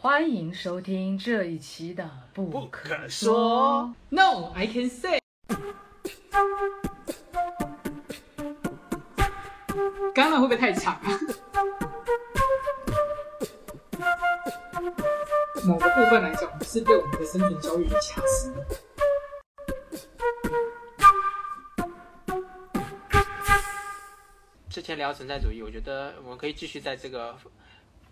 欢迎收听这一期的《不不可可说说》。No, I can say。干了会不会太长啊？某个部分来讲，是对我们的生存教育有瑕疵。之前聊存在主义，我觉得我们可以继续在这个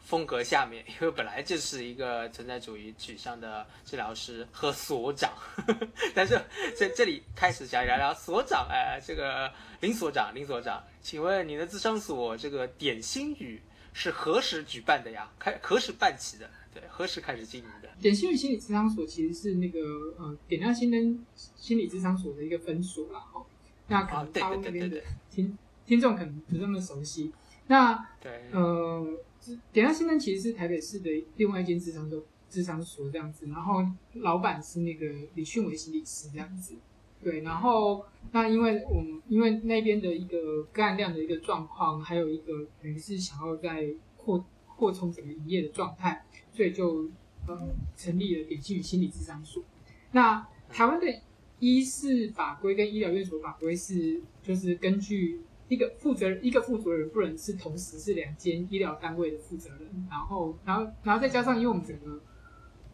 风格下面，因为本来就是一个存在主义取向的治疗师和所长，但是在这里开始想聊聊所长，哎，这个林所长，林所长，请问你的智商所这个点心语是何时举办的呀？开何时办起的？对，何时开始经营的？点心语心理咨商所其实是那个呃点亮心灯心理咨商所的一个分所啦，哦，那可能啊对大陆那边的对对对对听听众可能不那么熟悉。那对，呃，点亮心灯其实是台北市的另外一间智商所智商所这样子，然后老板是那个李训伟心理师这样子。对，然后那因为我们因为那边的一个个案量的一个状况，还有一个等于是想要在扩扩充整个营业的状态，所以就呃成立了点心与心理智商所。那台湾的医事法规跟医疗院所法规是就是根据一个负责人一个负责人不能是同时是两间医疗单位的负责人，然后然后然后再加上因为我们整个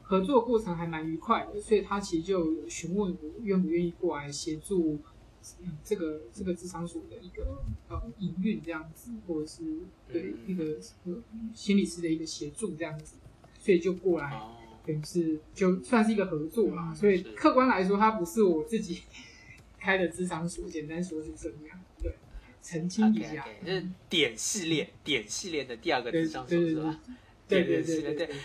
合作过程还蛮愉快的，所以他其实就有询问我愿不愿意过来协助。嗯，这个这个智商所的一个呃营运这样子，或者是对一个呃心理师的一个协助这样子，所以就过来哦，等于是就算是一个合作啦。嗯所以客观来说，它不是我自己 开的智商所，简单说是这样。对，澄清一下。这是点系列点系列的第二个对智商所对对是吧？对对点系列对对对对。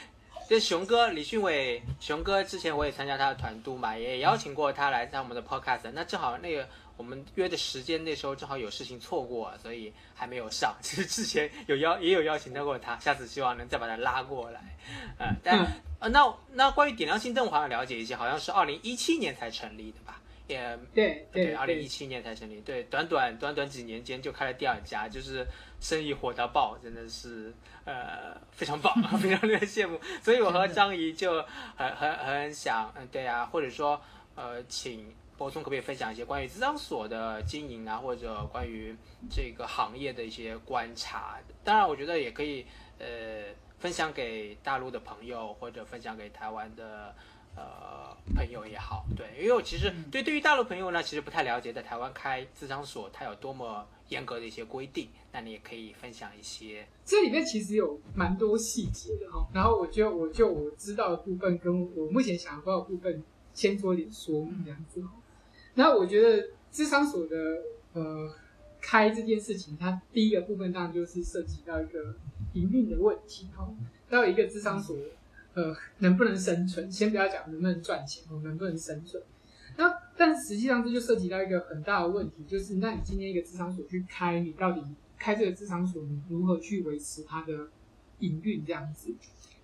这熊哥李训伟，熊哥之前我也参加他的团督嘛，也邀请过他来上我们的 podcast。那正好那个我们约的时间，那时候正好有事情错过，所以还没有上。其实之前有邀也有邀请到过他，下次希望能再把他拉过来。呃，但、嗯呃，那那关于点亮心灯，我好像了解一些，好像是二零一七年才成立的吧？也对对二零一七年才成立，对，短短短短几年间就开了第二家，就是生意火到爆，真的是呃非常棒，非常令人羡慕。所以我和张怡就很很很想，嗯，对啊，或者说呃，请博聪可不可以分享一些关于资商所的经营啊，或者关于这个行业的一些观察？当然，我觉得也可以呃分享给大陆的朋友，或者分享给台湾的。呃，朋友也好，对，因为我其实对对于大陆朋友呢，其实不太了解，在台湾开智商所，它有多么严格的一些规定，那你也可以分享一些。这里面其实有蛮多细节的哈。然后我就我就我知道的部分，跟我目前想到的部分，先做一点说明这样子哈。然后我觉得智商所的呃开这件事情，它第一个部分当然就是涉及到一个营运的问题哈。到一个智商所呃能不能生存，先不要讲能不能赚钱，我，能不能生存。那但实际上这就涉及到一个很大的问题，就是那你今天一个智商所去开，你到底开这个智商所，你如何去维持它的营运这样子？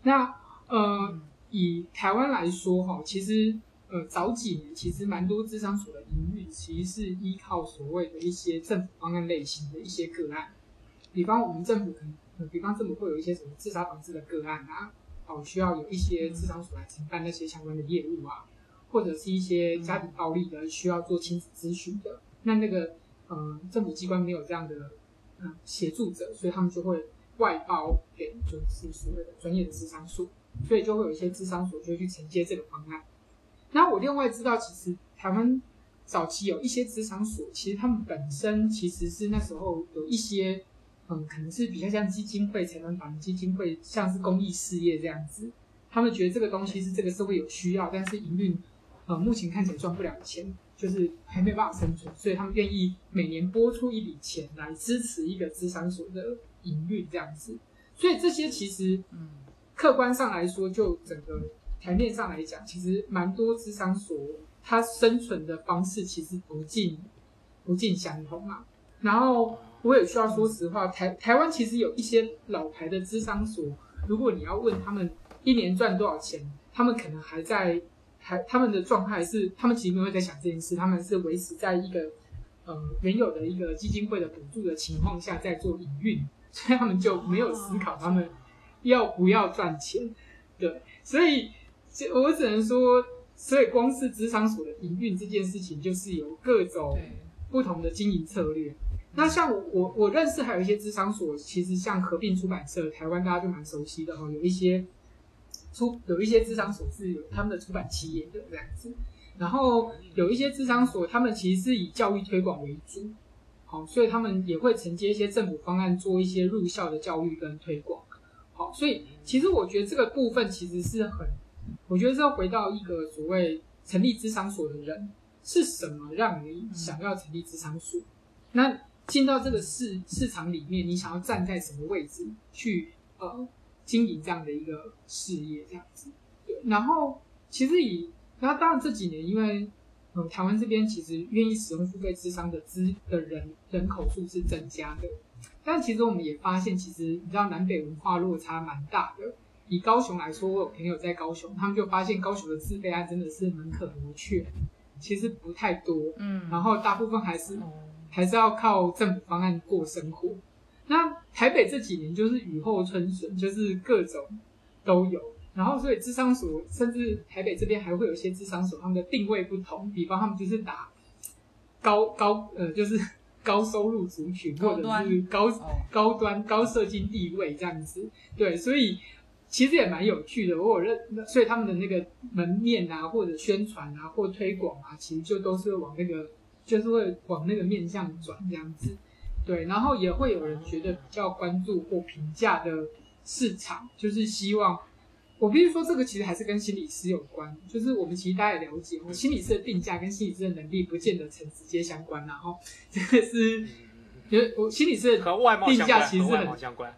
那呃，以台湾来说哈，其实呃早几年其实蛮多智商所的营运其实是依靠所谓的一些政府方案类型的一些个案，比方我们政府可能，呃比方政府会有一些什么自杀防治的个案啊，哦需要有一些智商所来承办那些相关的业务啊。或者是一些家庭暴力的需要做亲子咨询的，那那个呃政府机关没有这样的嗯协助者，所以他们就会外包给就是所谓的专业的智商所，所以就会有一些智商所就会去承接这个方案。那我另外知道，其实台湾早期有一些职场所，其实他们本身其实是那时候有一些嗯，可能是比较像基金会、财团法人基金会，像是公益事业这样子，他们觉得这个东西是这个社会有需要，但是营运。呃，目前看起来赚不了钱，就是还没有办法生存，所以他们愿意每年拨出一笔钱来支持一个智商所的营运这样子。所以这些其实，嗯，客观上来说，就整个台面上来讲，其实蛮多智商所它生存的方式其实不尽不尽相同啊。然后我也需要说实话，台台湾其实有一些老牌的智商所，如果你要问他们一年赚多少钱，他们可能还在。还他们的状态是，他们其实没有在想这件事，他们是维持在一个呃原有的一个基金会的补助的情况下在做营运，所以他们就没有思考他们要不要赚钱。对，所以就我只能说，所以光是职场所的营运这件事情，就是有各种，不同的经营策略。那像我我我认识还有一些智商所，其实像合并出版社，台湾大家就蛮熟悉的哦，有一些出有一些智商所是有他们的出版企业的这样子，然后有一些智商所，他们其实是以教育推广为主，好，所以他们也会承接一些政府方案，做一些入校的教育跟推广。好，所以其实我觉得这个部分其实是很，我觉得是要回到一个所谓成立智商所的人是什么让你想要成立智商所？那进到这个市市场里面，你想要站在什么位置去呃经营这样的一个事业这样子？对，然后其实以那当然这几年因为嗯台湾这边其实愿意使用付费智商的资的人人口数是增加的，但其实我们也发现，其实你知道南北文化落差蛮大的。以高雄来说，我有朋友在高雄，他们就发现高雄的自费案真的是门可罗雀，其实不太多，嗯，然后大部分还是哦还是要靠政府方案过生活。那台北这几年就是雨后春笋，就是各种都有。然后所以智商所，甚至台北这边还会有一些智商所，他们的定位不同，比方他们就是打高高呃，就是高收入族群，或者是高哦，高端高社经地位这样子。对，所以其实也蛮有趣的。我有认，所以他们的那个门面啊，或者宣传啊，或推广啊，其实就都是往那个，就是会往那个面向转这样子。对，然后也会有人觉得比较关注或评价的市场，就是希望。我必须说，这个其实还是跟心理师有关。就是我们其实大家也了解，我心理师的定价跟心理师的能力不见得成直接相关然后 这个是，嗯就是我心理师的和外貌定相关，外价其实很貌相关。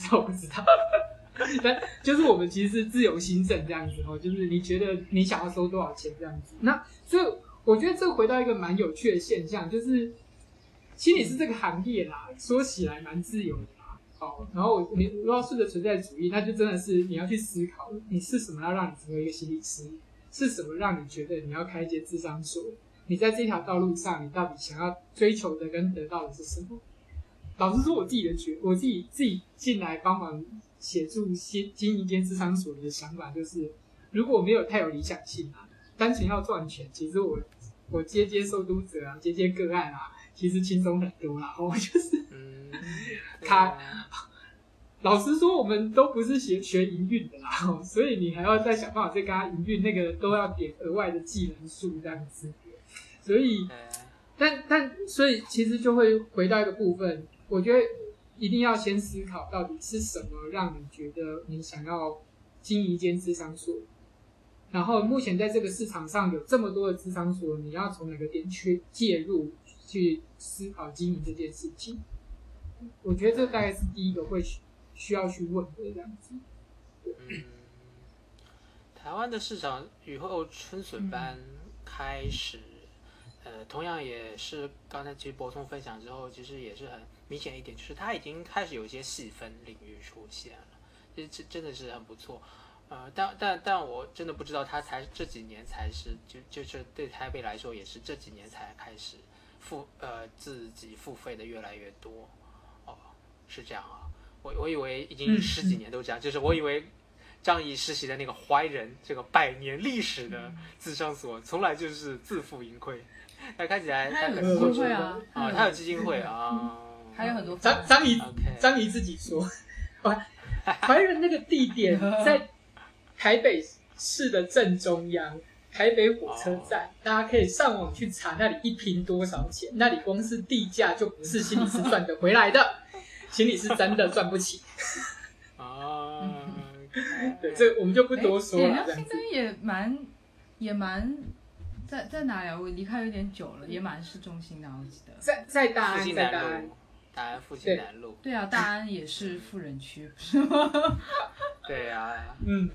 这 我不知道，但就是我们其实是自由心证这样子哦，就是你觉得你想要收多少钱这样子。那所以我觉得这回到一个蛮有趣的现象，就是心理师这个行业啦，说起来蛮自由的啦。哦，然后你如果要顺着存在主义，那就真的是你要去思考，你是什么要让你成为一个心理师，是什么让你觉得你要开一间智商所？你在这条道路上，你到底想要追求的跟得到的是什么？老实说，我自己的觉，我自己自己进来帮忙协助经经营一间智商所的想法就是，如果没有太有理想性啊，单纯要赚钱，其实我我接接受读者啊，接接个案啊，其实轻松很多啦。我就是嗯，他啊 老实说，我们都不是学学营运的啦，哦所以你还要再想办法再跟他营运，那个都要点额外的技能数这样子。所以，呃但但所以其实就会回到一个部分，我觉得一定要先思考到底是什么让你觉得你想要经营一间智商所，然后目前在这个市场上有这么多的智商所，你要从哪个点去介入去思考经营这件事情？我觉得这大概是第一个会需要去问的这样子。嗯，台湾的市场雨后春笋般开始，呃，同样也是刚才其实博通分享之后，其实也是很明显一点，就是它已经开始有一些细分领域出现了，这这真的是很不错。呃，但但但我真的不知道，他才这几年才是就就是对台北来说也是这几年才开始付呃自己付费的越来越多，哦，是这样啊，我我以为已经嗯十几年都这样，就是我以为张仪实习的那个怀仁这个百年历史的嗯。智商所，从来就是自负盈亏，那看起来他有可基金会啊，啊，他有基金会啊，还有很多张张仪 OK，张仪自己说，怀怀仁那个地点 在台北市的正中央，台北火车站，大家可以上网去查那里一平多少钱，那里光是地价就不是心理师赚得回来的，心理师真的赚不起。啊，对，这我们就不多说哎了，这样子。也蛮也蛮在在哪里啊？我离开有点久了，也蛮市中心的，我记得。在在大安，在大安南路，，大安复兴南路，对啊，大安也是富人区，不是吗？对啊，嗯，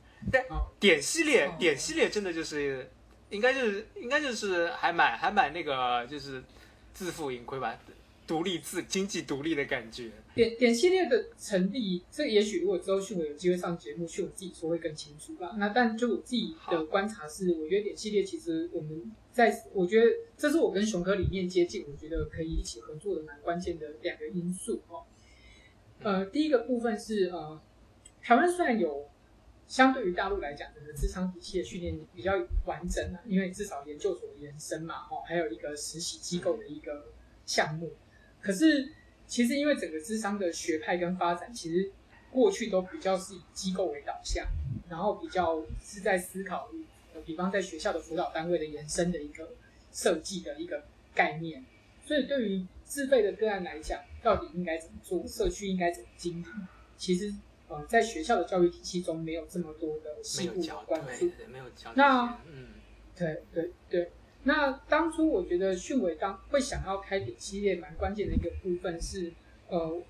点系列哦，点系列真的就是，应该就是应该就是还蛮还蛮那个就是自负盈亏吧，独立自经济独立的感觉。点点系列的成立，这也许如果之后迅伟有机会上节目，迅伟自己说会更清楚吧。那但就我自己的观察是，我觉得点系列其实我们在，我觉得这是我跟熊哥理念接近，我觉得可以一起合作的蛮关键的两个因素哦。呃，第一个部分是呃，台湾虽然有相对于大陆来讲，整个智商体系的训练比较完整啊，因为至少研究所的延伸嘛，哦，还有一个实习机构的一个项目。可是其实因为整个智商的学派跟发展，其实过去都比较是以机构为导向，然后比较是在思考，比方在学校的辅导单位的延伸的一个设计的一个概念。所以对于自费的个案来讲，到底应该怎么做，社区应该怎么经营，其实呃，在学校的教育体系中没有这么多的没细部的，关注没有教。那嗯，对对对，那当初我觉得迅伟当会想要开点系列，蛮关键的一个部分是，呃，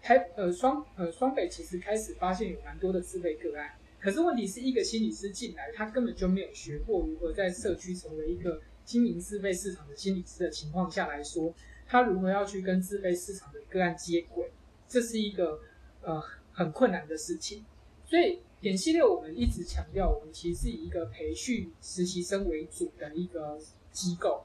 台呃双呃双北其实开始发现有蛮多的自费个案，可是问题是一个心理师进来，他根本就没有学过如何在社区成为一个经营自费市场的心理师的情况下来说，他如何要去跟自费市场的个案接轨，这是一个呃很困难的事情。所以点系列我们一直强调，我们其实是以一个培训实习生为主的一个机构，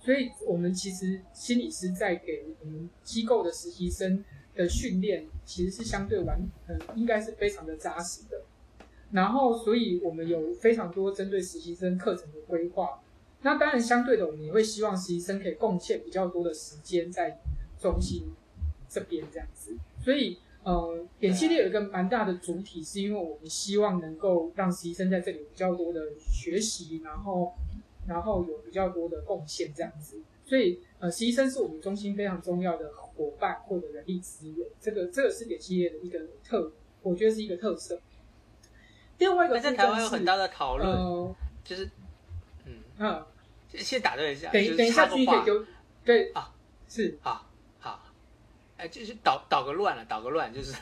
所以我们其实心理师在给我们机构的实习生的训练，其实是相对完，嗯，应该是非常的扎实的。然后，所以我们有非常多针对实习生课程的规划。那当然，相对的，我们也会希望实习生可以贡献比较多的时间在中心这边这样子。所以，呃，点系列有一个蛮大的主体，是因为我们希望能够让实习生在这里有比较多的学习，然后，然后有比较多的贡献这样子。所以，呃，实习生是我们中心非常重要的伙伴或者人力资源。这个，这个是点系列的一个特，我觉得是一个特色。另外一个在台湾有很大的讨论，呃，就是，嗯，嗯，先打断一下，等一等一下，继续可以丢，对啊，是好好，哎，就是捣捣个乱了，捣个乱，就是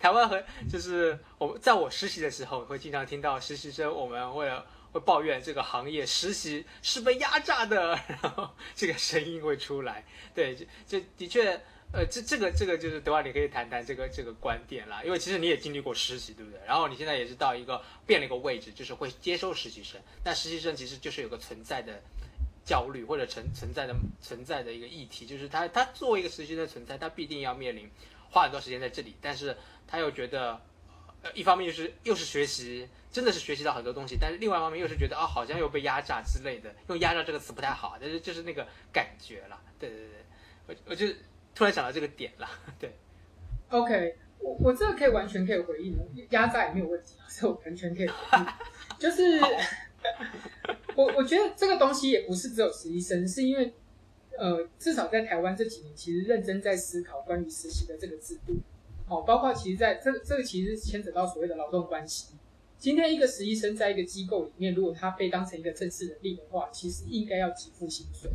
台湾和就是我在我实习的时候，会经常听到实习生我们会会抱怨这个行业实习是被压榨的，然后这个声音会出来。对，这这的确。呃，这这个这个就是德华，你可以谈谈这个这个观点啦，因为其实你也经历过实习，对不对？然后你现在也是到一个变了一个位置，就是会接收实习生，但实习生其实就是有个存在的焦虑或者存存在的存在的一个议题，就是他他作为一个实习生的存在，他必定要面临花很多时间在这里，但是他又觉得，呃，一方面就是又是学习，真的是学习到很多东西，但是另外一方面又是觉得啊，好像又被压榨之类的，用压榨这个词不太好，但是就是那个感觉了，对对对，我我就突然想到这个点了，对，OK，我我这个可以完全可以回应，压榨也没有问题，所以我完全可以回应。就 是我我觉得这个东西也不是只有实习生，是因为呃，至少在台湾这几年，其实认真在思考关于实习的这个制度。哦，包括其实在这这个其实牵扯到所谓的劳动关系。今天一个实习生在一个机构里面，如果他被当成一个正式人力的话，其实应该要给付薪水。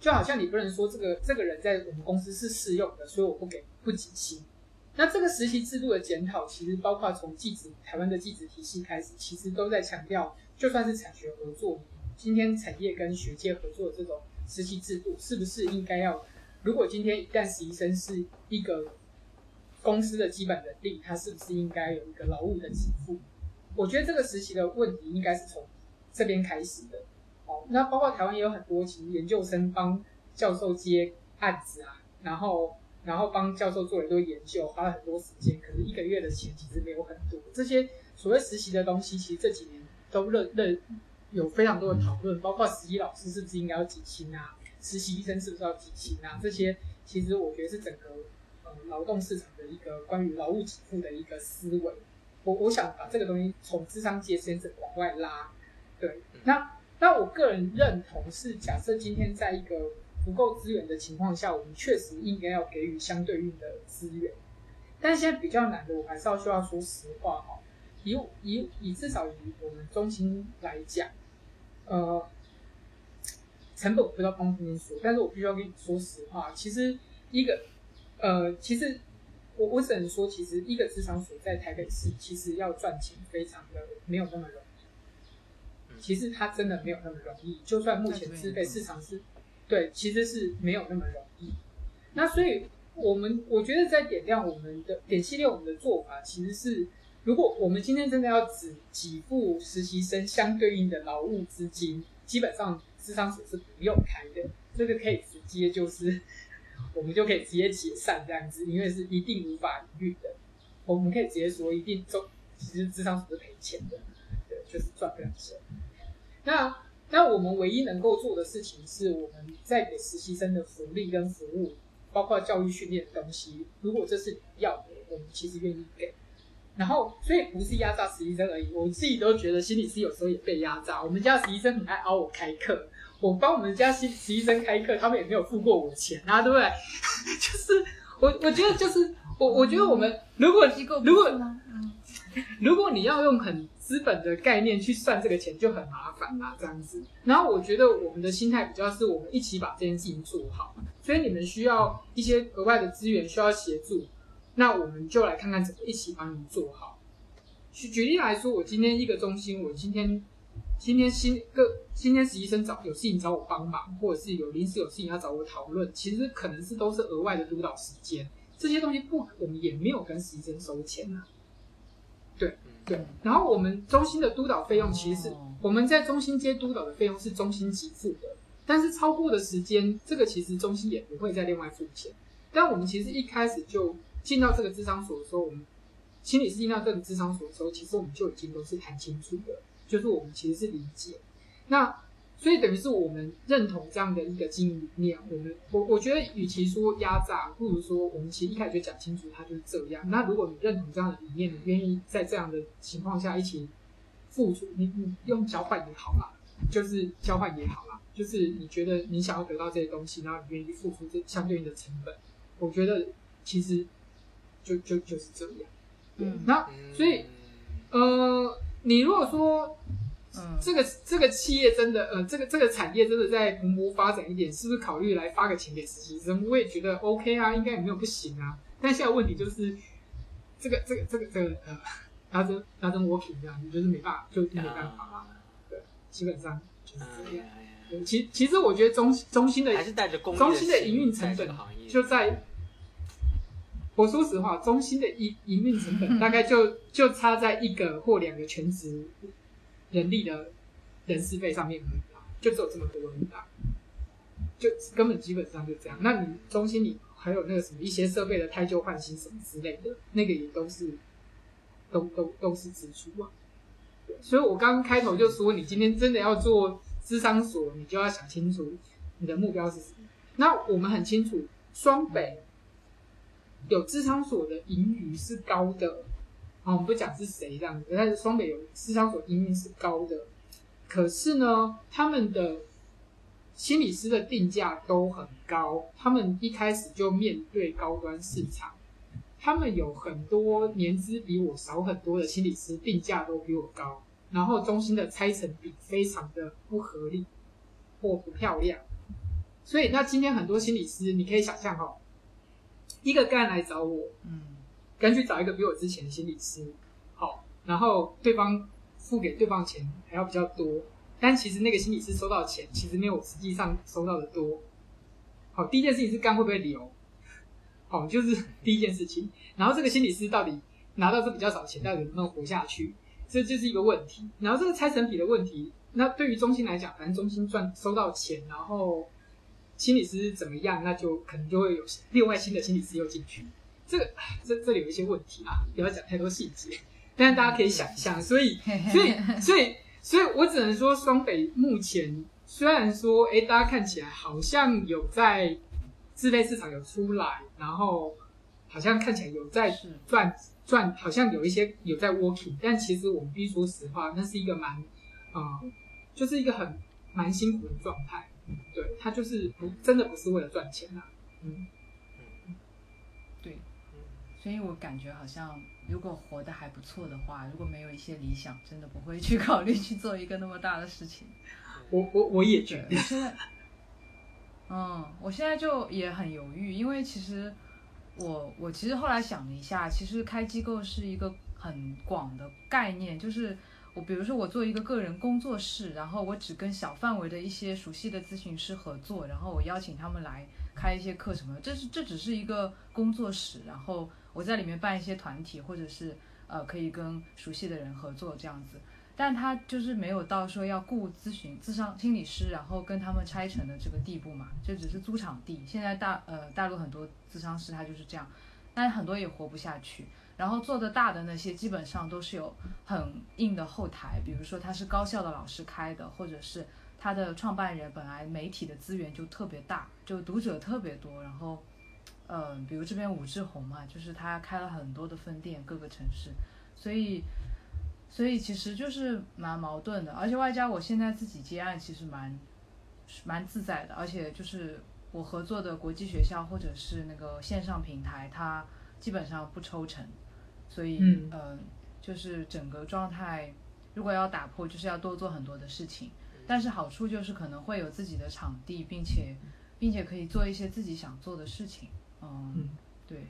就好像你不能说这个这个人在我们公司是适用的，所以我不给不给薪。那这个实习制度的检讨，其实包括从技职台湾的技职体系开始，其实都在强调，就算是产学合作，今天产业跟学界合作的这种实习制度，是不是应该要？如果今天一旦实习生是一个公司的基本能力，他是不是应该有一个劳务的给付？我觉得这个实习的问题应该是从这边开始的。哦，那包括台湾也有很多其实研究生帮教授接案子啊，然后然后帮教授做了一堆研究，花了很多时间，可是一个月的钱其实没有很多。这些所谓实习的东西，其实这几年都热热有非常多的讨论，包括实习老师是不是应该要给薪啊，实习医生是不是要给薪啊，这些其实我觉得是整个呃劳动市场的一个关于劳务给付的一个思维。我我想把这个东西从智商界先生往外拉，对，那。那我个人认同是，假设今天在一个不够资源的情况下，我们确实应该要给予相对应的资源。但现在比较难的，我还是要需要说实话哈。以以以至少以我们中心来讲，呃，成本我不知道方不方说，但是我必须要跟你说实话。其实一个呃，其实我我只能说，其实一个职场所在台北市，其实要赚钱非常的没有那么容易。其实它真的没有那么容易，就算目前资费市场是，对，其实是没有那么容易。那所以我们我觉得在点亮我们的点系列，我们的做法其实是，如果我们今天真的要只给付实习生相对应的劳务资金，基本上智商所是不用开的，这个可以直接就是 我们就可以直接解散这样子，因为是一定无法逾的。我们可以直接说，一定中其实智商所是赔钱的，对，就是赚不了钱。那那我们唯一能够做的事情是，我们在给实习生的福利跟服务，包括教育训练的东西，如果这是你要的，我们其实愿意给。然后，所以不是压榨实习生而已，我自己都觉得心理师有时候也被压榨。我们家实习生很爱熬我开课，我帮我们家实实习生开课，他们也没有付过我钱啊，对不对？就是我我觉得就是我我觉得我们如果机构如果？嗯如果你要用很资本的概念去算这个钱，就很麻烦啦，这样子。然后我觉得我们的心态比较是我们一起把这件事情做好，所以你们需要一些额外的资源，需要协助，那我们就来看看怎么一起帮你们做好。举举例来说，我今天一个中心，我今天今天新个今天实习生找有事情找我帮忙，或者是有临时有事情要找我讨论，其实可能是都是额外的督导时间，这些东西不，我们也没有跟实习生收钱啊。对对，然后我们中心的督导费用其实是、哦我们在中心接督导的费用是中心给付的，但是超过的时间，这个其实中心也不会再另外付钱。但我们其实一开始就进到这个智商所的时候，我们心理师进到这个智商所的时候，其实我们就已经都是谈清楚的，就是我们其实是理解。那所以等于是我们认同这样的一个经营理念。我们我我觉得，与其说压榨，不如说我们其实一开始就讲清楚，它就是这样。那如果你认同这样的理念，你愿意在这样的情况下一起付出，你你用交换也好啦，就是交换也好啦，就是你觉得你想要得到这些东西，然后你愿意付出这相对应的成本，我觉得其实就就就是这样。嗯那所以呃，你如果说嗯，这个这个企业真的，呃，这个这个产业真的在蓬勃发展一点，是不是考虑来发个钱给实习生？我也觉得 OK 啊，应该也没有不行啊。但现在问题就是，这个这个这个这个呃，达成达成 working 这样，你就是没办法，就没办法啦。对，基本上就是这样。对其其实我觉得中中心的还是带着公中心的营运成本就在，我说实话，中心的营营运成本大概就就差在一个或两个全职人力的人事费上面而已啦，就只有这么多而已啦，就根本基本上就这样。那你中心你还有那个什么一些设备的汰旧换新什么之类的，那个也都是都都都是支出啊。所以我刚开头就说，你今天真的要做智商所，你就要想清楚你的目标是什么。那我们很清楚，双北有智商所的盈余是高的，啊，我们不讲是谁这样子，但是双北有智商所盈余是高的，可是呢，他们的心理师的定价都很高，他们一开始就面对高端市场，他们有很多年资比我少很多的心理师定价都比我高，然后中心的拆成比非常的不合理或不漂亮，所以那今天很多心理师，你可以想象哦，一个个案来找我，嗯。干脆找一个比我之前的心理师，好，然后对方付给对方钱还要比较多，但其实那个心理师收到钱其实没有我实际上收到的多。好，第一件事情是干会不会留，好，就是第一件事情。然后这个心理师到底拿到这比较少钱，到底能不能活下去，这就是一个问题。然后这个拆成比的问题，那对于中心来讲，反正中心赚收到钱，然后心理师怎么样，那就可能就会有另外新的心理师又进去。这个这这里有一些问题啊，不要讲太多细节，但是大家可以想象，所以所以所以所以我只能说，双北目前虽然说，哎，大家看起来好像有在自费市场有出来，然后好像看起来有在赚赚，好像有一些有在 working，但其实我们必须说实话，那是一个蛮，呃，就是一个很蛮辛苦的状态。对，他就是不真的不是为了赚钱啊，嗯，对，所以我感觉好像如果活得还不错的话，如果没有一些理想，真的不会去 考虑去做一个那么大的事情。我我我也觉，得我，现在，嗯，我现在就也很犹豫，因为其实我我其实后来想了一下，其实开机构是一个很广的概念，就是我比如说我做一个个人工作室，然后我只跟小范围的一些熟悉的咨询师合作，然后我邀请他们来开一些课什么的，这是这只是一个工作室，然后我在里面办一些团体，或者是呃可以跟熟悉的人合作这样子。但他就是没有到说要雇咨询、咨商心理师，然后跟他们拆成的这个地步嘛，就只是租场地。现在大呃大陆很多咨商师他就是这样，但很多也活不下去。然后做的大的那些基本上都是有很硬的后台，比如说他是高校的老师开的，或者是他的创办人本来媒体的资源就特别大，就读者特别多，然后。嗯，比如这边武志红嘛，就是他开了很多的分店，各个城市，所以，所以其实就是蛮矛盾的，而且外加我现在自己接案，其实蛮蛮自在的，而且就是我合作的国际学校或者是那个线上平台，它基本上不抽成，所以嗯，就是整个状态，如果要打破，就是要多做很多的事情，但是好处就是可能会有自己的场地，并且并且可以做一些自己想做的事情。嗯，对。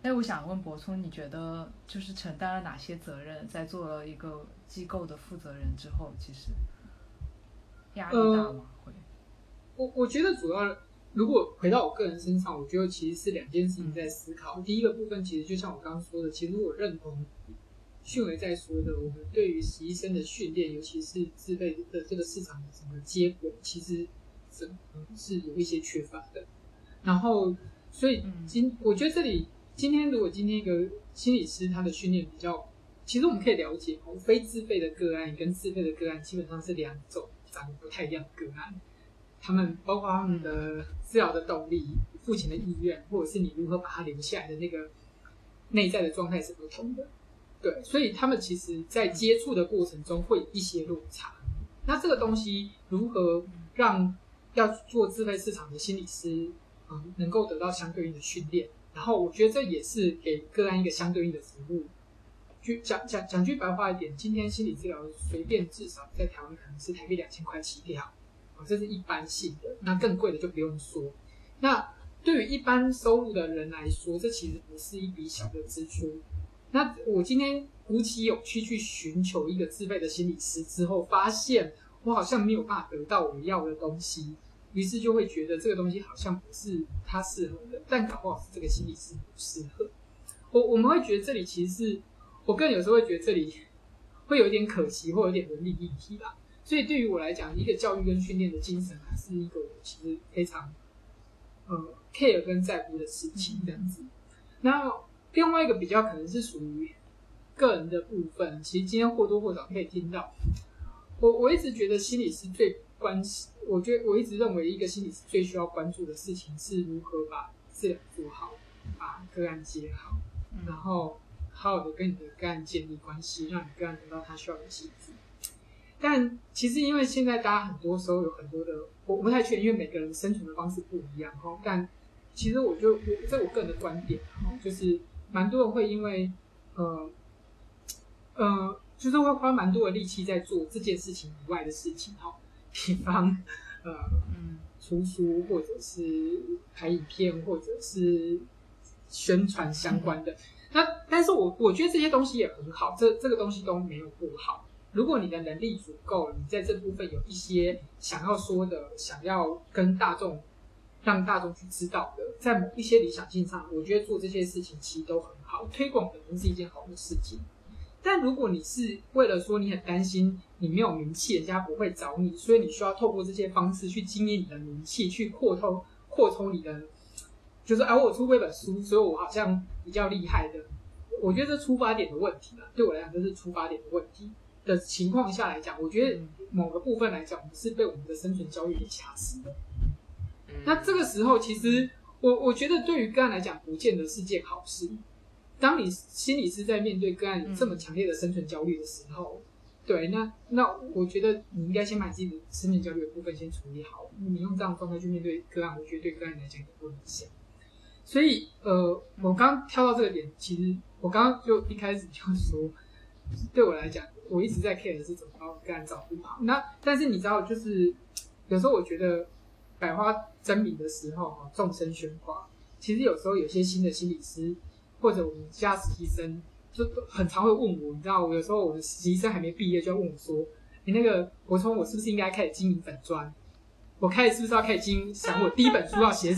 哎，我想问博聪，你觉得就是承担了哪些责任，在做了一个机构的负责人之后，其实压力大吗？会？我我觉得主要，如果回到我个人身上，我觉得其实是两件事情在思考。第一个部分，其实就像我刚刚说的，其实我认同迅雷在说的，我们对于实习生的训练，尤其是自备的这个市场的整个接轨，其实是是有一些缺乏的。然后。所以今我觉得这里今天如果今天一个心理师他的训练比较，其实我们可以了解哦，非自费的个案跟自费的个案基本上是两种长得不太一样的个案，他们包括他们的治疗的动力、父亲的意愿，或者是你如何把他留下来的那个内在的状态是不同的。对，所以他们其实在接触的过程中会一些落差。那这个东西如何让要做自费市场的心理师？嗯，能够得到相对应的训练，然后我觉得这也是给个案一个相对应的服务。就讲讲讲句白话一点，今天心理治疗随便至少在台湾可能是台币两千块起跳，哦，这是一般性的。那更贵的就不用说。那对于一般收入的人来说，这其实不是一笔小的支出。那我今天鼓起勇气去寻求一个自费的心理师之后，发现我好像没有办法得到我要的东西。于是就会觉得这个东西好像不是他适合的，但搞不好是这个心理师不适合。我我们会觉得这里其实是，我个人有时候会觉得这里会有一点可惜，或有点伦理议题吧。所以对于我来讲，一个教育跟训练的精神，还是一个其实非常呃 care 跟在乎的事情这样子。那另外一个比较可能是属于个人的部分，其实今天或多或少可以听到。我我一直觉得心理师最关系。我觉得我一直认为，一个心理师最需要关注的事情是如何把治疗做好，把个案接好，然后好好的跟你的个案建立关系，让你个案得到他需要的协助。但其实，因为现在大家很多时候有很多的，我不太确定，因为每个人生存的方式不一样哈。但其实，我就我在我个人的观点哈，就是蛮多人会因为呃呃，就是会花蛮多的力气在做这件事情以外的事情哈。比方，呃，出书或者是拍影片，或者是宣传相关的。那但是我我觉得这些东西也很好，这这个东西都没有不好。如果你的能力足够，你在这部分有一些想要说的，想要跟大众让大众去知道的，在某一些理想性上，我觉得做这些事情其实都很好，推广本身是一件好的事情。但如果你是为了说你很担心你没有名气，人家不会找你，所以你需要透过这些方式去经营你的名气，去扩充扩充你的，就是啊，我出过一本书，所以我好像比较厉害的。我觉得这出发点的问题了，对我来讲这是出发点的问题的情况下来讲，我觉得某个部分来讲，我们是被我们的生存教育给卡死的。那这个时候，其实我我觉得对于个案来讲，不见得是件好事。当你心理师在面对个案这么强烈的生存焦虑的时候，对，那那我觉得你应该先把自己的生存焦虑的部分先处理好。你用这样的状态去面对个案，我觉得对个案来讲也不影响。所以，呃，我刚跳到这个点，其实我刚刚就一开始就说，对我来讲，我一直在 care 的是怎么把个案照顾好。那但是你知道，就是有时候我觉得百花争鸣的时候，哈，众生喧哗，其实有时候有些新的心理师。或者我们家实习生就很常会问我，你知道，我有时候我的实习生还没毕业就要问我说：“你那个国聪，我是不是应该开始经营粉砖？我开始是不是要开始经营想我第一本书要写？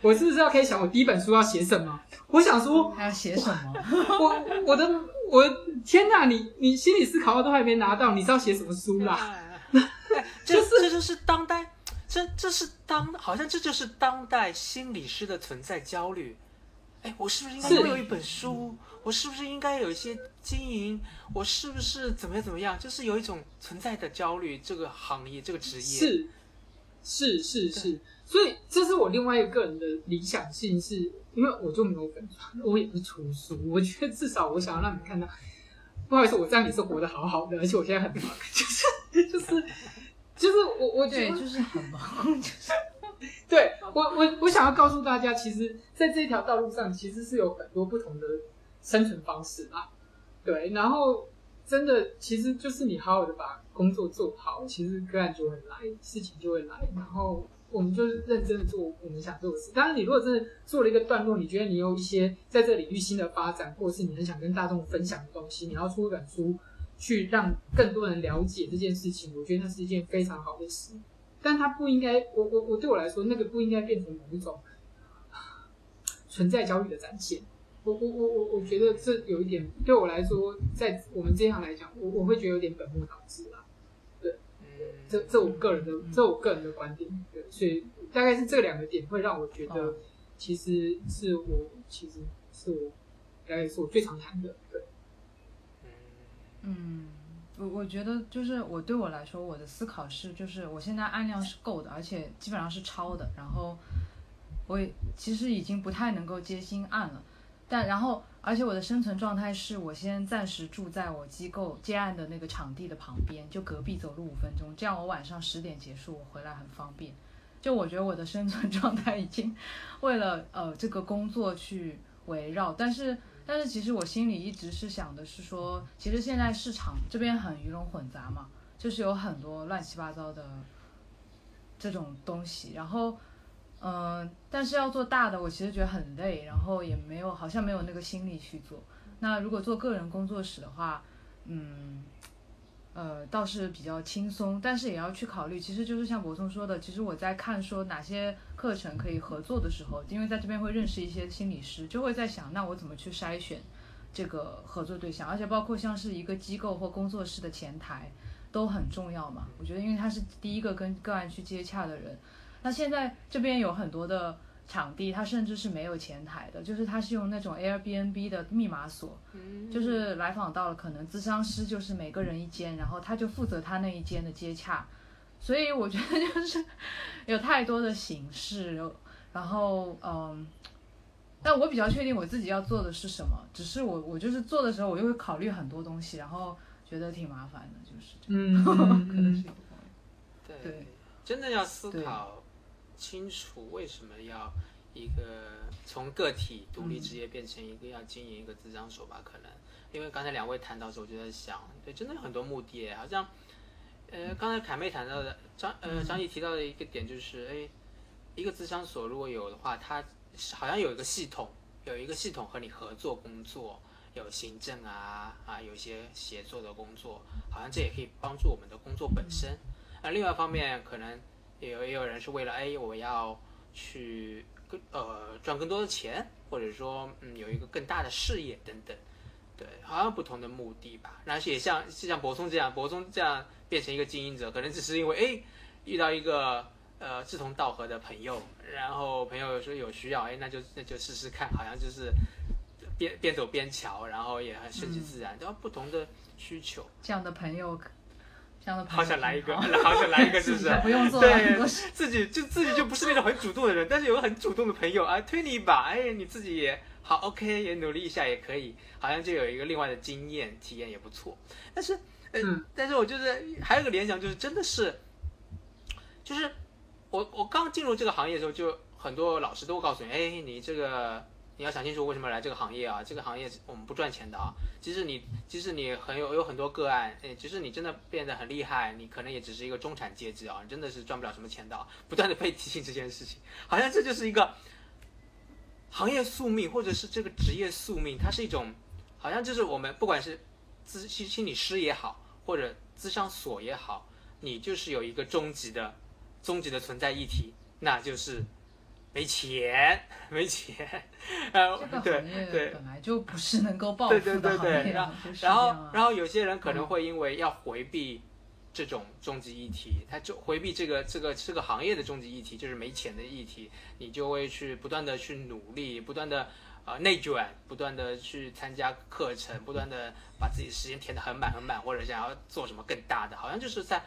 我是不是要开始想我第一本书要写什么？我想说还要写什么？我我的我天哪！你你心理思考都还没拿到，你知道写什么书啦？这这就是当代，这这是当好像这就是当代心理师的存在焦虑。哎，我是不是应该是拥有一本书？我是不是应该有一些经营？我是不是怎么样怎么样？就是有一种存在的焦虑，这个行业这个职业是是是是，所以这是我另外一个个人的理想性是，因为我就没有粉团，我也不是出书，我觉得至少我想要让你看到，不好意思，我这样也是活得好好的，而且我现在很忙，就是就是就是我我觉，得就是很忙，就是对我我我想要告诉大家，其实在这条道路上，其实是有很多不同的生存方式啦。对，然后真的其实就是你好好的把工作做好，其实个案就会来，事情就会来，然后我们就是认真的做我们想做的事。当然，你如果真的做了一个段落，你觉得你有一些在这个领域新的发展，或者是你很想跟大众分享的东西，你要出一本书去让更多人了解这件事情，我觉得那是一件非常好的事。但它不应该，我我我对我来说，那个不应该变成某一种存在焦虑的展现。我我我我我觉得这有一点对我来说，在我们这一行来讲，我我会觉得有点本末倒置啦。对，这这我个人的，这我个人的观点。对，所以大概是这两个点会让我觉得哦，其实是我其实是我大概是我最常谈的。对，嗯，我我觉得就是我对我来说，我的思考是，就是我现在案量是够的，而且基本上是超的，然后我也其实已经不太能够接新案了，但然后而且我的生存状态是我先暂时住在我机构接案的那个场地的旁边，就隔壁走路五分钟，这样我晚上十点结束，我回来很方便。就我觉得我的生存 状态已经为了呃这个工作去围绕，但是但是其实我心里一直是想的是说，其实现在市场这边很鱼龙混杂嘛，就是有很多乱七八糟的这种东西，然后嗯、但是要做大的，我其实觉得很累，然后也没有好像没有那个心力去做。那如果做个人工作室的话，嗯。呃，倒是比较轻松，但是也要去考虑，其实就是像博松说的，其实我在看说哪些课程可以合作的时候，因为在这边会认识一些心理师，就会在想，那我怎么去筛选这个合作对象，而且包括像是一个机构或工作室的前台都很重要嘛。我觉得，因为他是第一个跟个案去接洽的人，那现在这边有很多的场地，它甚至是没有前台的，就是它是用那种 Airbnb 的密码锁，就是来访到了，可能咨商师就是每个人一间，然后他就负责他那一间的接洽，所以我觉得就是 有太多的形式，然后嗯，但我比较确定我自己要做的是什么，只是我我就是做的时候，我又会考虑很多东西，然后觉得挺麻烦的，就是这嗯样，可能是对，真的要思考清楚为什么要一个从个体独立职业变成一个要经营一个资商所吧？可能因为刚才两位谈到的时候，我就在想，对，真的有很多目的耶，好像呃，刚才凯妹谈到的张呃张毅提到的一个点就是，哎，一个资商所如果有的话，它好像有一个系统，有一个系统和你合作工作。有行政啊啊，有一些协作的工作，好像这也可以帮助我们的工作本身。那另外一方面，可能也有也有人是为了哎，我要去更呃赚更多的钱，或者说嗯有一个更大的事业等等，对，好像不同的目的吧。那也像就像博松这样，博松这样变成一个经营者，可能只是因为哎遇到一个呃志同道合的朋友，然后朋友说有需要，哎那就那就试试看，好像就是边边走边瞧，然后也很顺其自然，都要不同的需求。这样的朋友，这样的朋友 好想来一个，好好想来一个，是不是自己？就不用做了对。，自己就自己就不是那种很主动的人，但是有个很主动的朋友啊，推你一把，哎，你自己也好，OK，也努力一下也可以，好像就有一个另外的经验体验也不错。但是，呃，嗯但是我就是还有个联想，就是真的是，就是我我刚进入这个行业的时候，就很多老师都告诉你，哎，你这个你要想清楚为什么来这个行业啊，这个行业我们不赚钱的啊。即使你即使你很有有很多个案，哎，即使你真的变得很厉害，你可能也只是一个中产阶级啊，你真的是赚不了什么钱的。不断的被提醒这件事情，好像这就是一个行业宿命，或者是这个职业宿命，它是一种，好像就是我们不管是咨心心理师也好，或者咨商所也好，你就是有一个终极的终极的存在议题，那就是没钱，没钱，呃这个，对对。本来就不是能够暴对富的行业然然后然后有些人可能会因为要回避这种终极议题，他就回避这个这个这个行业的终极议题，就是没钱的议题，你就会去不断的去努力，不断的呃内卷，不断的去参加课程，不断的把自己时间填得很满很满，或者想要做什么更大的，好像就是在，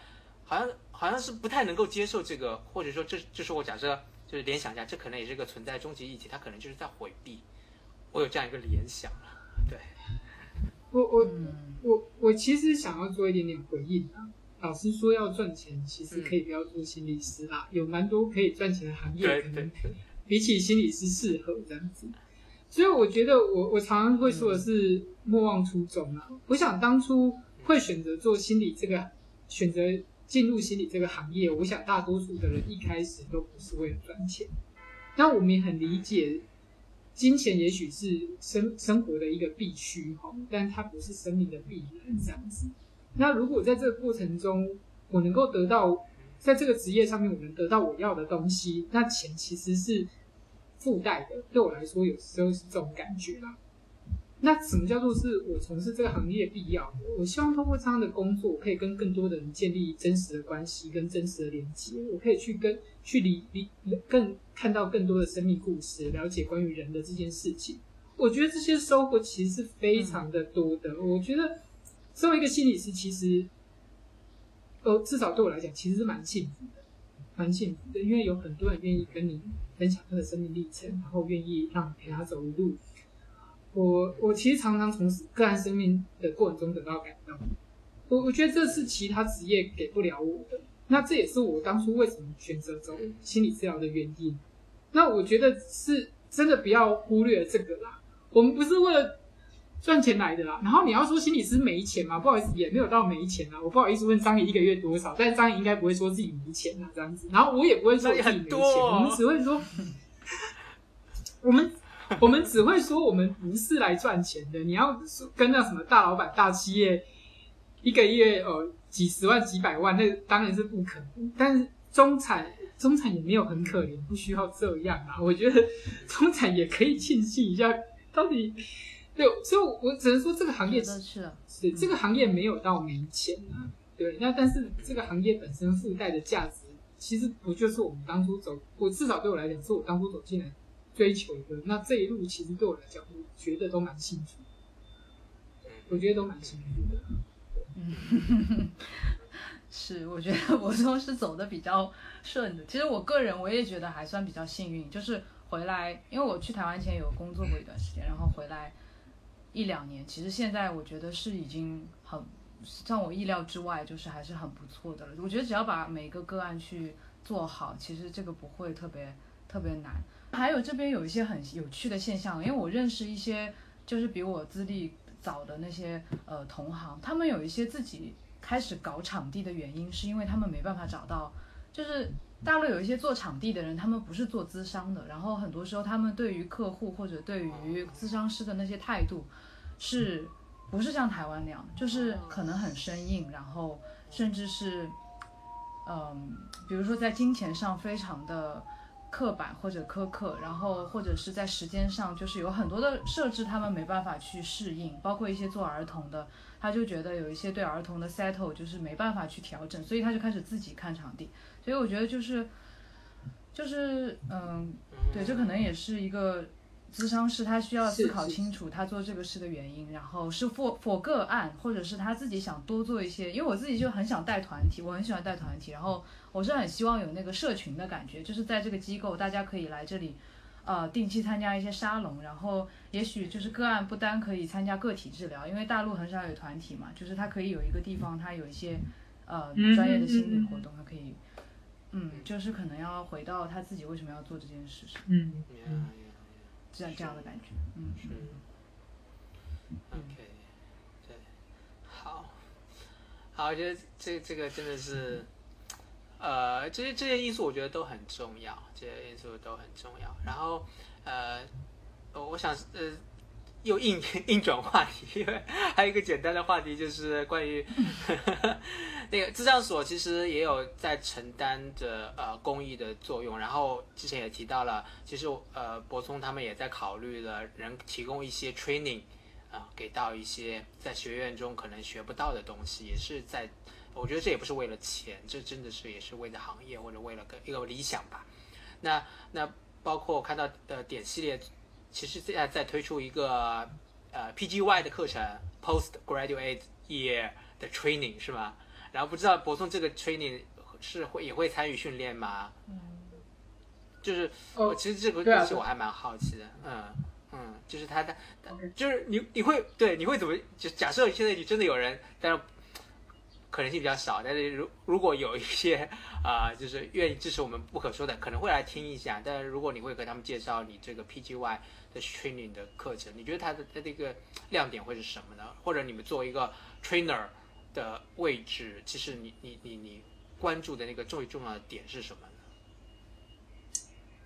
好像好像是不太能够接受这个，或者说这就是我假设就是联想一下，这可能也是个存在终极议题，他可能就是在回避，我有这样一个联想了，对，我我嗯我我其实想要做一点点回应啊。老师说要赚钱，其实可以不要做心理师啦，有蛮多可以赚钱的行业，可能比起心理师适合这样子。所以我觉得我我常常会说的是莫忘初衷啊。我想当初会选择做心理这个，选择进入心理这个行业，我想大多数的人一开始都不是为了赚钱。那我们也很理解，金钱也许是生生活的一个必须哈，但它不是生命的必然这样子。那如果在这个过程中，我能够得到在这个职业上面，我能得到我要的东西，那钱其实是附带的。对我来说，有时候是这种感觉啦。那什么叫做是我从事这个行业必要的？我希望通过这样的工作，我可以跟更多的人建立真实的关系，跟真实的连接。我可以去跟去理理更看到更多的生命故事，了解关于人的这件事情。我觉得这些收获其实是非常的多的。我觉得身为一个心理师，其实呃，至少对我来讲，其实是蛮幸福的，蛮幸福的，因为有很多人愿意跟你分享他的生命历程，然后愿意让你陪他走一路。我我其实常常从个案生命的过程中得到感动，我我觉得这是其他职业给不了我的，那这也是我当初为什么选择走心理治疗的原因。那我觉得是真的不要忽略这个啦，我们不是为了赚钱来的啦。然后你要说心理师没钱嘛？不好意思，也没有到没钱啊。我不好意思问张怡一个月多少，但是张怡应该不会说自己没钱啊这样子。然后我也不会说自己没钱，我们只会说，我们 我们只会说我们不是来赚钱的。你要说跟那什么大老板、大企业一个月呃几十万、几百万，那当然是不可能。但是中产中产也没有很可怜，不需要这样啊。我觉得中产也可以庆幸一下，到底对，所以我只能说这个行业觉得是是这个行业没有到没钱啊，对，那但是这个行业本身附带的价值，其实不就是我们当初走，我至少对我来讲，是我当初走进来追求的。那这一路其实对我来讲，我觉得都蛮幸福，我觉得都蛮幸福的。嗯是，我觉得我都是走的比较顺的。其实我个人我也觉得还算比较幸运，就是回来，因为我去台湾前有工作过一段时间，然后回来一两年，其实现在我觉得是已经很让我意料之外，就是还是很不错的了。我觉得只要把每个个案去做好，其实这个不会特别特别难。还有这边有一些很有趣的现象，因为我认识一些就是比我资历早的那些呃同行，他们有一些自己开始搞场地的原因，是因为他们没办法找到，就是大陆有一些做场地的人，他们不是做资商的，然后很多时候他们对于客户或者对于咨商师的那些态度，是不是像台湾那样，就是可能很生硬，然后甚至是，嗯，比如说在金钱上非常的。刻板或者苛刻，然后或者是在时间上，就是有很多的设置，他们没办法去适应，包括一些做儿童的，他就觉得有一些对儿童的 settle 就是没办法去调整，所以他就开始自己看场地。所以我觉得就是，就是嗯，对，这可能也是一个咨商师他需要思考清楚他做这个事的原因，然后是 for for 个案，或者是他自己想多做一些，因为我自己就很想带团体，我很喜欢带团体，然后。我是很希望有那个社群的感觉，就是在这个机构，大家可以来这里，呃，定期参加一些沙龙，然后也许就是个案不单可以参加个体治疗，因为大陆很少有团体嘛，就是他可以有一个地方，他有一些呃专业的心理活动，他可以，嗯，就是可能要回到他自己为什么要做这件事上，嗯。嗯，这样这样的感觉，嗯是，OK，对，好，好，我觉得这这个真的是。呃，这些这些因素我觉得都很重要，这些因素都很重要。然后，呃，我想呃，又硬 硬转话题，因为还有一个简单的话题就是关于 那个智障所，其实也有在承担着呃公益的作用。然后之前也提到了，其实呃博聪他们也在考虑了，能提供一些 training 啊、给到一些在学院中可能学不到的东西，也是在。我觉得这也不是为了钱，这真的是也是为了行业或者为了个一个理想吧。那那包括我看到的点系列其实现在在推出一个呃 PGY 的课程，Post Graduate Year 的 Training 是吗？然后不知道博松这个 Training 是会也会参与训练吗？嗯，就是哦我其实这个东西我还蛮好奇的，嗯嗯，就是他的就是你你会对你会怎么就假设现在你真的有人，但是可能性比较少，但是如如果有一些啊、就是愿意支持我们不可说的，可能会来听一下。但是如果你会跟他们介绍你这个 PGY 的 training 的课程，你觉得它的它这个亮点会是什么呢？或者你们作为一个 trainer 的位置，其实你你你你关注的那个最重要的点是什么呢？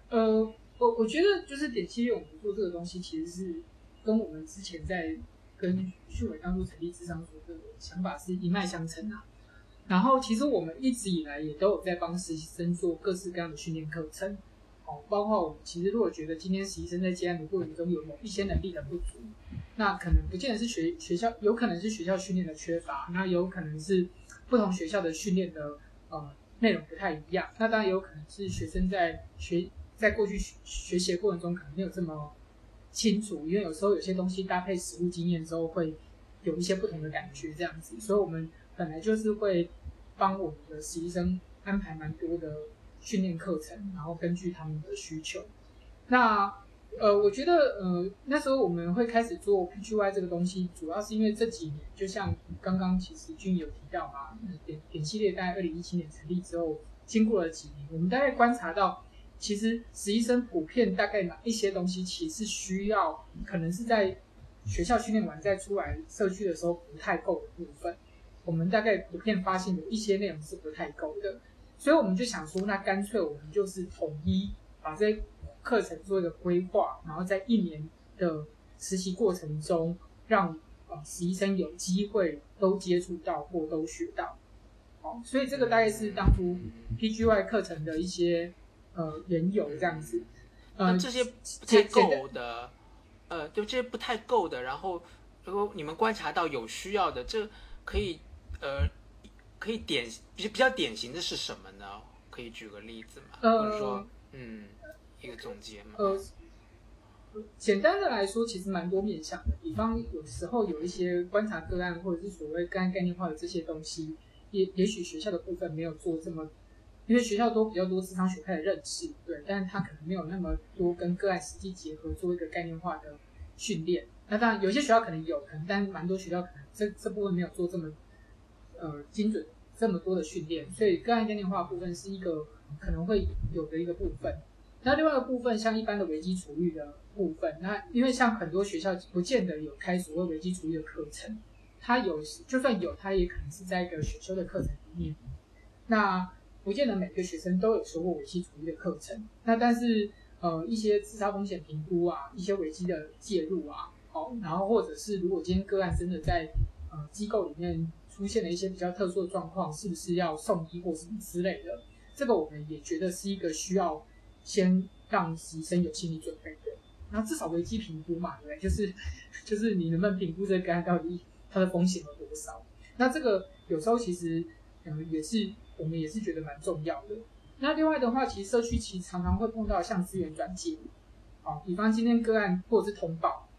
呃，我我觉得就是点击我们做这个东西，其实是跟我们之前在跟旭伟当初成立智商所的想法是一脉相承啊。然后其实我们一直以来也都有在帮实习生做各式各样的训练课程，哦，包括我们其实如果觉得今天实习生在接案的过程中有某一些能力的不足，那可能不见得是学学校，有可能是学校训练的缺乏，那有可能是不同学校的训练的呃内容不太一样，那当然也有可能是学生在学在过去学学习的过程中可能没有这么清楚，因为有时候有些东西搭配实务经验之后会有一些不同的感觉，这样子，所以我们本来就是会帮我们的实习生安排蛮多的训练课程，然后根据他们的需求。那呃，我觉得呃那时候我们会开始做 PGY 这个东西，主要是因为这几年，就像刚刚其实君有提到嘛，点点系列大概二零一七年成立之后，经过了几年，我们大概观察到，其实实习生普遍大概哪一些东西，其实需要可能是在学校训练完再出来社区的时候不太够的部分，我们大概普遍发现有一些内容是不太够的，所以我们就想说，那干脆我们就是统一把这些课程做一个规划，然后在一年的实习过程中，让呃实习生有机会都接触到或都学到。好，所以这个大概是当初 PGY 课程的一些呃人有这样子。呃那，这些不太够的，呃，就这些不太够的，然后如果你们观察到有需要的，这可以呃可以典比比较典型的是什么呢？可以举个例子吗？呃或者说嗯一个总结吗？呃，简单的来说，其实蛮多面向的。比方有时候有一些观察个案，或者是所谓个案概念化的这些东西，也也许学校的部分没有做这么，因为学校都比较多智商学派的认识，对，但是他可能没有那么多跟个案实际结合做一个概念化的训练。那当然有些学校可能有，可能但蛮多学校可能这这部分没有做这么呃精准这么多的训练，所以个案概念化部分是一个可能会有的一个部分。那另外一个部分，像一般的危机处理的部分，那因为像很多学校不见得有开所谓危机处理的课程，它有就算有，它也可能是在一个选修的课程里面。那不见得每个学生都有修过危机处理的课程。那但是呃一些自杀风险评估啊，一些危机的介入啊，好，然后或者是如果今天个案真的在呃机构里面出现了一些比较特殊的状况，是不是要送医或什么之类的？这个我们也觉得是一个需要先让实习生有心理准备的。那至少危机评估嘛，对？就是就是你能不能评估这个个案到底它的风险有多少？那这个有时候其实嗯也是我们也是觉得蛮重要的。那另外的话，其实社区其实常常会碰到像资源转介，好，比方今天个案或者是通报，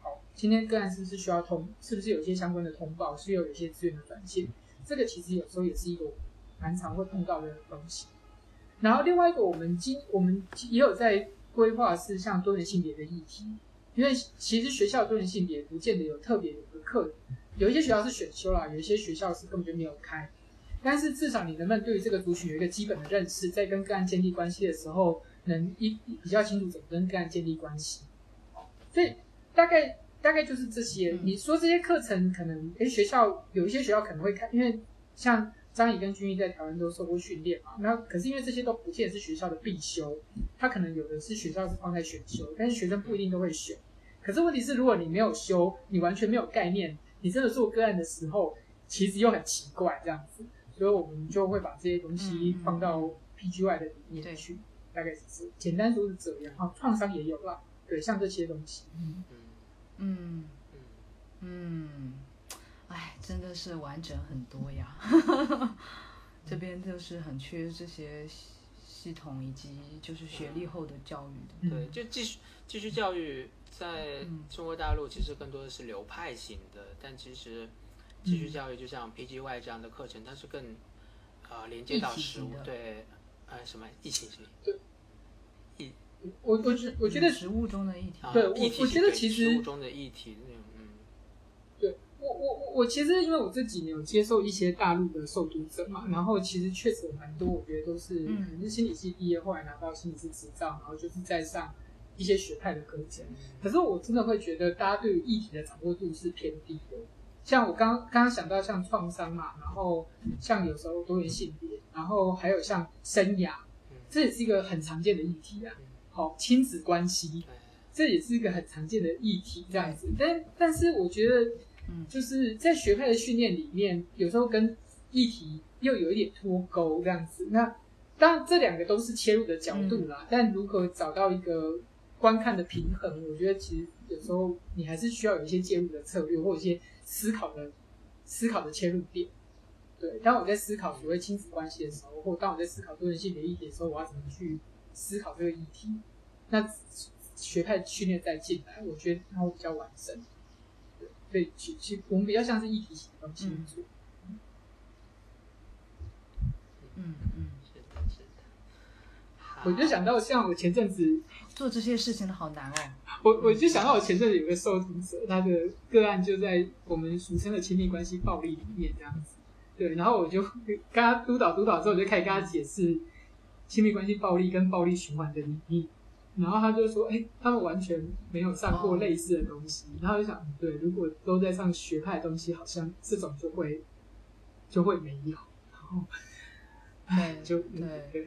好，今天个案是不是需要通，是不是有一些相关的通报，是有一些资源的转介？这个其实有时候也是一个蛮常会碰到的东西。然后另外一个，我们今我们也有在规划是像多元性别的议题，因为其实学校多元性别不见得有特别的课，有一些学校是选修啦，有一些学校是根本就没有开。但是至少你能不能对于这个族群有一个基本的认识，在跟个案建立关系的时候，能一比较清楚怎么跟个案建立关系。所以大概大概就是这些。嗯你说这些课程可能，诶，学校有一些学校可能会看，因为像张怡跟君毅在台湾都受过训练嘛。那可是因为这些都不见得是学校的必修，他可能有的是学校是放在选修，但是学生不一定都会选。可是问题是，如果你没有修，你完全没有概念，你真的做个案的时候，其实又很奇怪这样子。所以我们就会把这些东西放到 PGY 的里面去，大概是这简单说是这样。啊，创伤也有啦，对，像这些东西，嗯，嗯。嗯。嗯嗯，哎，真的是完整很多呀。这边就是很缺这些系统以及就是学历后的教育的。对，就继续继续教育，在嗯。中国大陆其实更多的是流派型的，但其实继续教育就像 PGY 这样的课程，它是更呃连接到实物，对，呃什么一体型，我我觉我觉得嗯实物中的议题。啊对我我觉得其实实物中的议题那种，嗯对我我我我其实因为我这几年有接受一些大陆的受读者嘛，然后其实确实有蛮多，我觉得都是嗯可能是心理系毕业后来拿到心理师执照，然后就是在上一些学派的课程。可是我真的会觉得大家对于议题的掌握度是偏低的。像我刚刚刚想到像创伤嘛，然后像有时候多元性别，然后还有像生涯，这也是一个很常见的议题啊。好，亲子关系，这也是一个很常见的议题，这样子。但但是我觉得，嗯就是在学派的训练里面，有时候跟议题又有一点脱钩，这样子。那当然，这两个都是切入的角度啦，但如何找到一个观看的平衡，我觉得其实有时候你还是需要有一些介入的策略，或者一些思考的思考的切入点。对，当我在思考所谓亲子关系的时候，或当我在思考多元性别议题的时候，我要怎么去思考这个议题？那学派训练再进来，我觉得它会比较完整。对，所以其其我们比较像是议题型的东西嗯做。嗯嗯，是的，是的。我就想到，像我前阵子，做这些事情的好难哦。我我就想到我前阵子有个受读者，他的个案就在我们俗称的亲密关系暴力里面这样子。对，然后我就跟他督导督导之后，我就开始跟他解释亲密关系暴力跟暴力循环的理念。然后他就说：“哎、他们完全没有上过类似的东西。然后我就想，嗯对，如果都在上学派的东西，好像这种就会就会没有。然后，唉对就对对，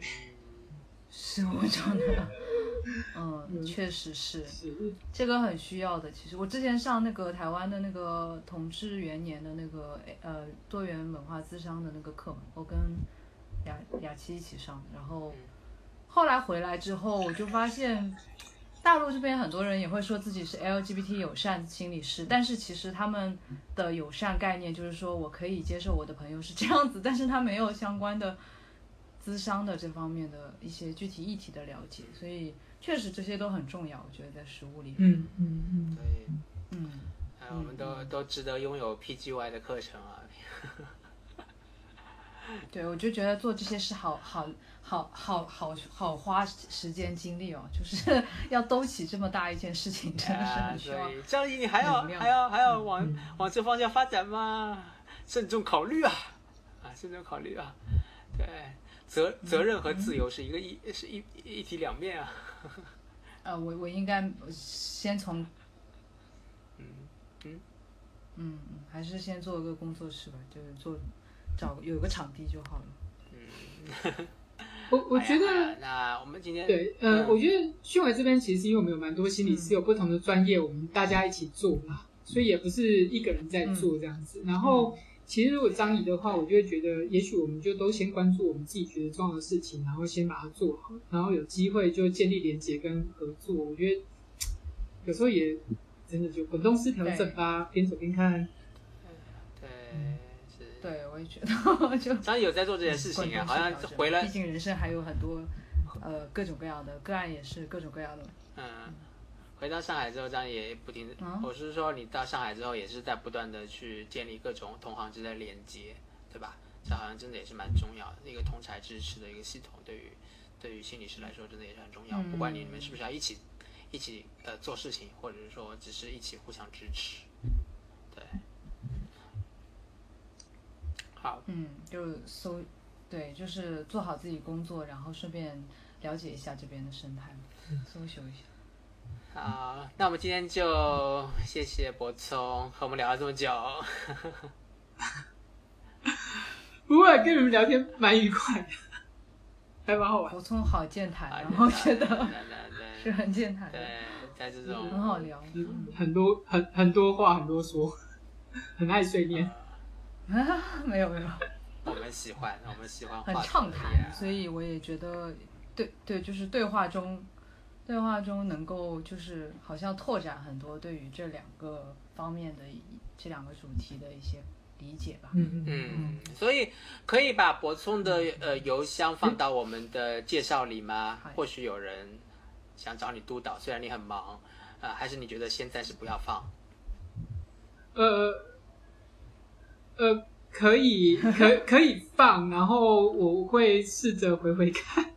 是我中的，嗯，嗯确实是是，这个很需要的。其实。我之前上那个台湾的那个同治元年的那个呃多元文化咨商的那个课嘛，我跟雅雅琪一起上，然后后来回来之后，我就发现大陆这边很多人也会说自己是 LGBT 友善心理师，但是其实他们的友善概念就是说我可以接受我的朋友是这样子，但是他没有相关的咨商的这方面的一些具体议题的了解，所以确实这些都很重要，我觉得在实务里，嗯嗯嗯，对，嗯，哎，我们都都值得拥有 PGY 的课程啊。对，我就觉得做这些事好好好好好好花时间精力哦，就是 要兜起这么大一件事情，真的是啊，很需要所以张怡，你还要还要还要往嗯往这方向发展吗？慎重考虑啊，啊，慎重考虑啊。对，责责任和自由是一个一是一一体两面啊。呃，我我应该先从嗯嗯，嗯，嗯还是先做一个工作室吧，就是做找有个场地就好了。嗯。我我觉得那我们今天对，呃，嗯。我觉得训伟这边其实因为我们有蛮多心理师，有不同的专业，我们大家一起做嘛，所以也不是一个人在做这样子。然后，其实如果张仪的话，我就会觉得，也许我们就都先关注我们自己觉得重要的事情，然后先把它做好，然后有机会就建立连接跟合作。我觉得有时候也真的就滚动式调整吧，边走边看。对是。对，我也觉得就张毅有在做这件事情啊，好像回来毕竟人生还有很多呃各种各样的个案，也是各种各样的。嗯，回到上海之后，张毅也不停我是说你到上海之后也是在不断的去建立各种同行之间的连接，对吧？这好像真的也是蛮重要的，一个同才支持的一个系统，对于对于心理师来说真的也是很重要。嗯不管你们是不是要一起一起呃做事情，或者是说只是一起互相支持，对。好，嗯，就搜，对，就是做好自己工作，然后顺便了解一下这边的生态，搜寻一下。好，那我们今天就谢谢博聪和我们聊了这么久。不会跟你们聊天蛮愉快的，还蛮好玩。博聪好健谈，啊然后觉得是很健谈对的，对，在这种很好聊。嗯，很多很很多话很多说，很爱碎念。没有没有，我们喜欢，我们喜欢很畅谈，所以我也觉得，对对，就是对话中，对话中能够就是好像拓展很多对于这两个方面的这两个主题的一些理解吧。嗯嗯嗯，所以可以把博聪的呃邮箱放到我们的介绍里吗？嗨或许有人想找你督导，虽然你很忙，呃，还是你觉得现在是不要放？呃呃，可以可可以放，然后我会试着回回看。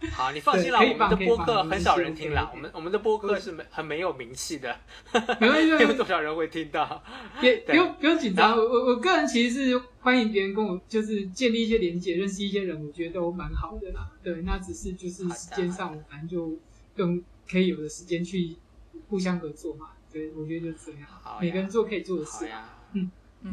好，你放心了，我们的播客很少人听了，我们我们的播客是没很没有名气的，没关系，没 没有多少人会听到。对也不用不用紧张。我我我个人其实是欢迎别人跟我就是建立一些连接，认识一些人，我觉得都蛮好的啦。对，那只是就是时间上，我反正就用可以有的时间去互相合作嘛。对，我觉得就这样好，每个人做可以做的事。好呀，嗯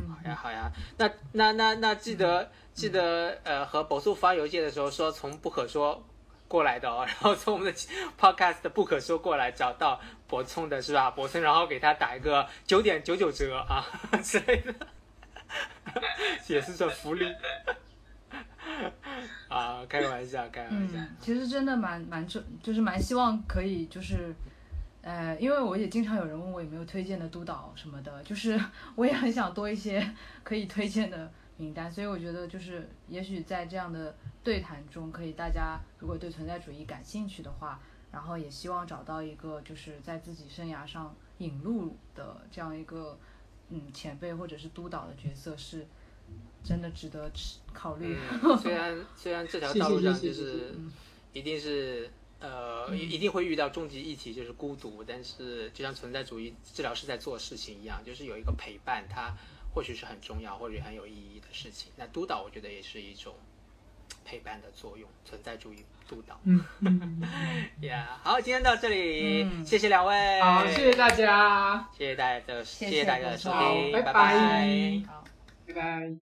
好呀，好呀。那那那那记得记得呃，和博素发邮件的时候说从不可说过来的哦，然后从我们的 podcast 的不可说过来找到博聪的是吧？博聪，然后给他打一个九点九九折啊 之类的，也是种福利。啊，开个玩笑，开个玩笑。嗯，其实真的蛮蛮就就是蛮希望可以就是，呃，因为我也经常有人问我有没有推荐的督导什么的，就是我也很想多一些可以推荐的名单，所以我觉得就是也许在这样的对谈中，可以大家如果对存在主义感兴趣的话，然后也希望找到一个就是在自己生涯上引路的这样一个嗯前辈或者是督导的角色是。真的值得考虑。嗯，虽然虽然这条道路上就是一定是呃一一定会遇到终极议题，就是孤独，但是就像存在主义治疗师在做事情一样，就是有一个陪伴，它或许是很重要或者很有意义的事情。那督导我觉得也是一种陪伴的作用，存在主义督导。嗯 呀好，今天到这里，嗯谢谢两位，好，谢谢大家，谢谢大家的谢谢大家的收谢听，拜拜拜好。拜拜。